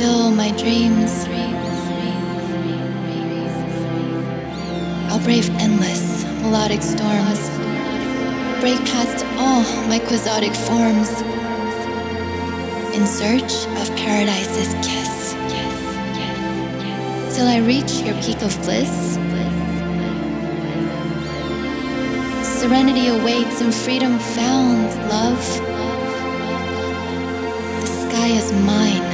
still my dreams. I'll brave endless melodic storms, break past all my quixotic forms in search of paradise's kiss. Till I reach your peak of bliss. Serenity awaits and freedom found, love. The sky is mine.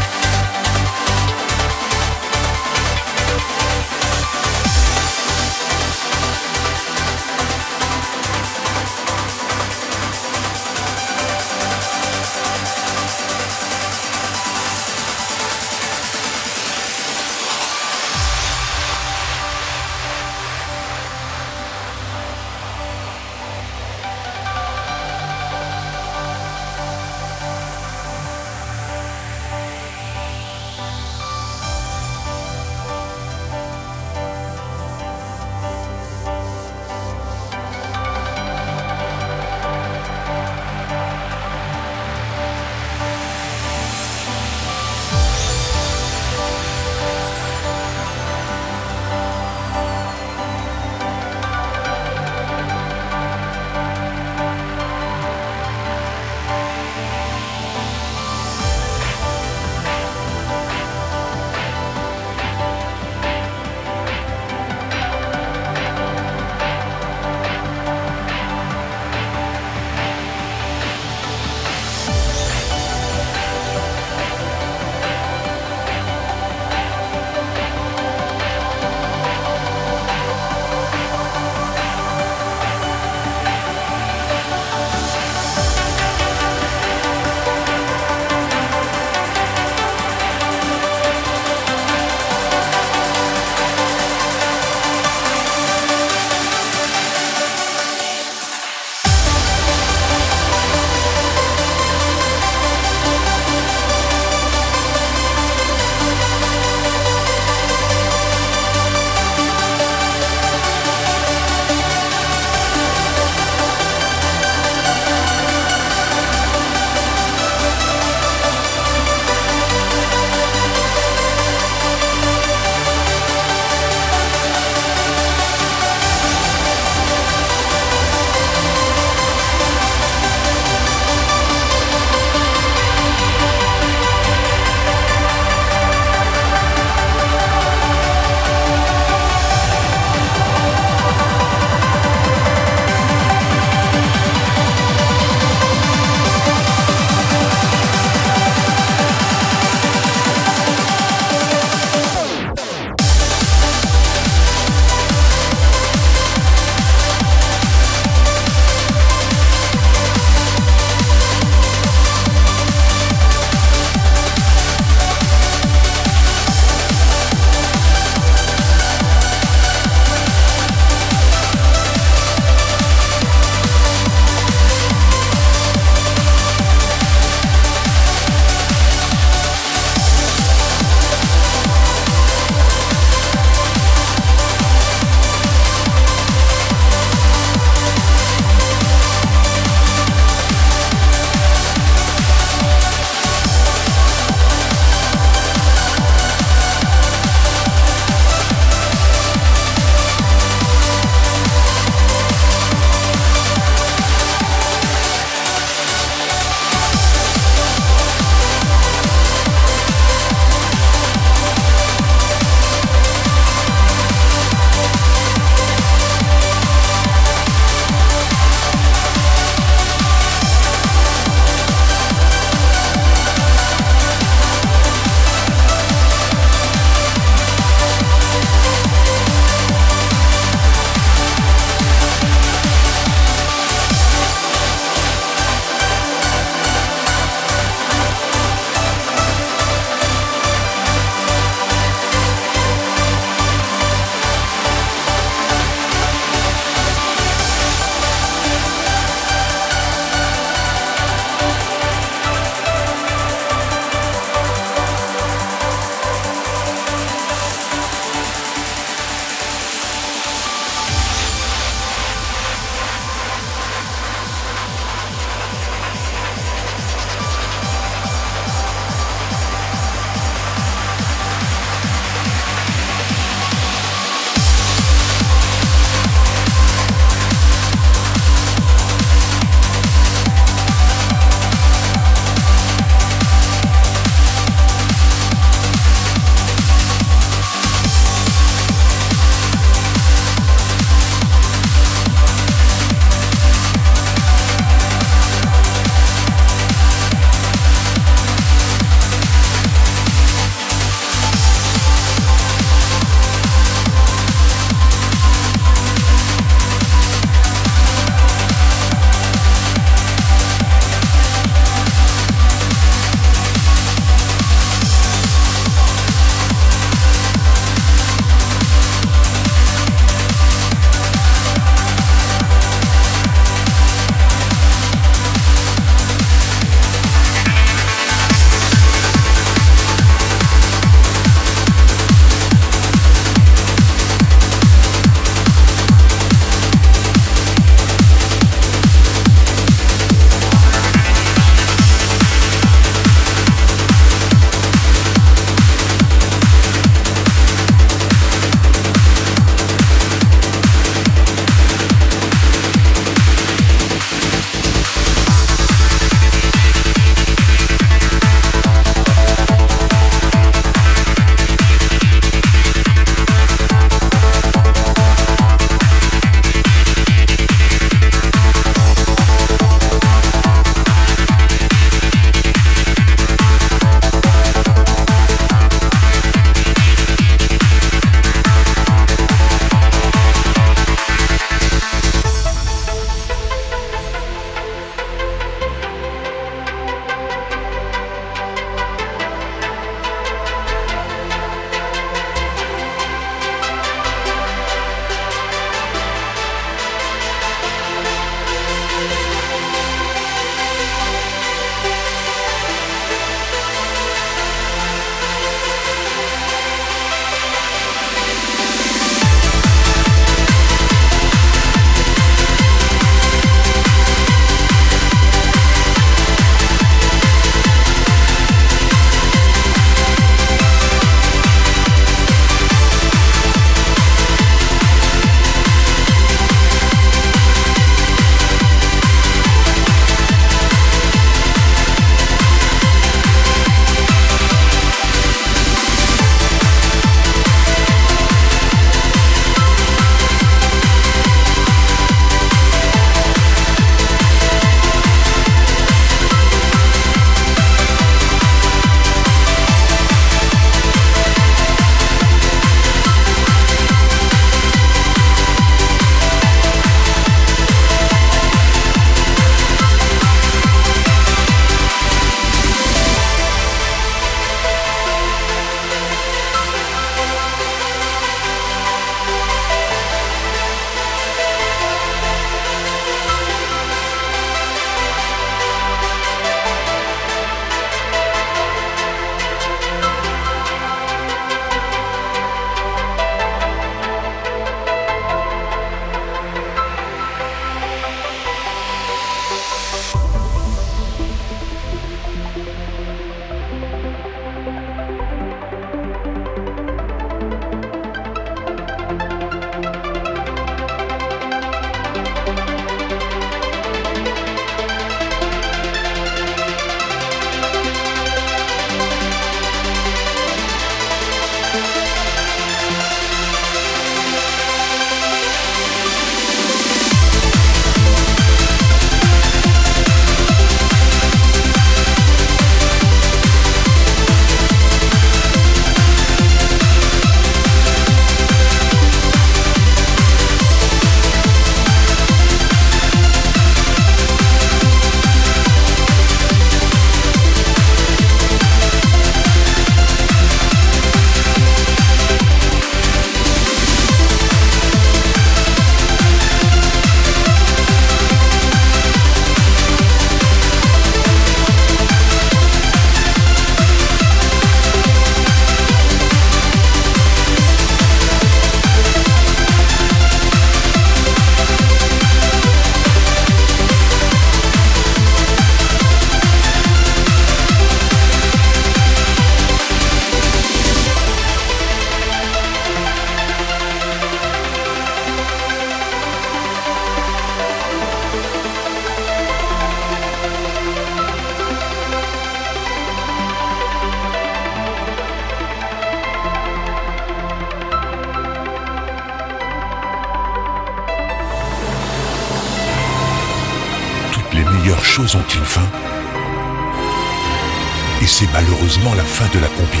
De la compile.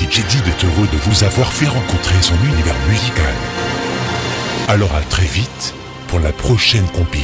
DJ Did est heureux de vous avoir fait rencontrer son univers musical. Alors à très vite pour la prochaine compile.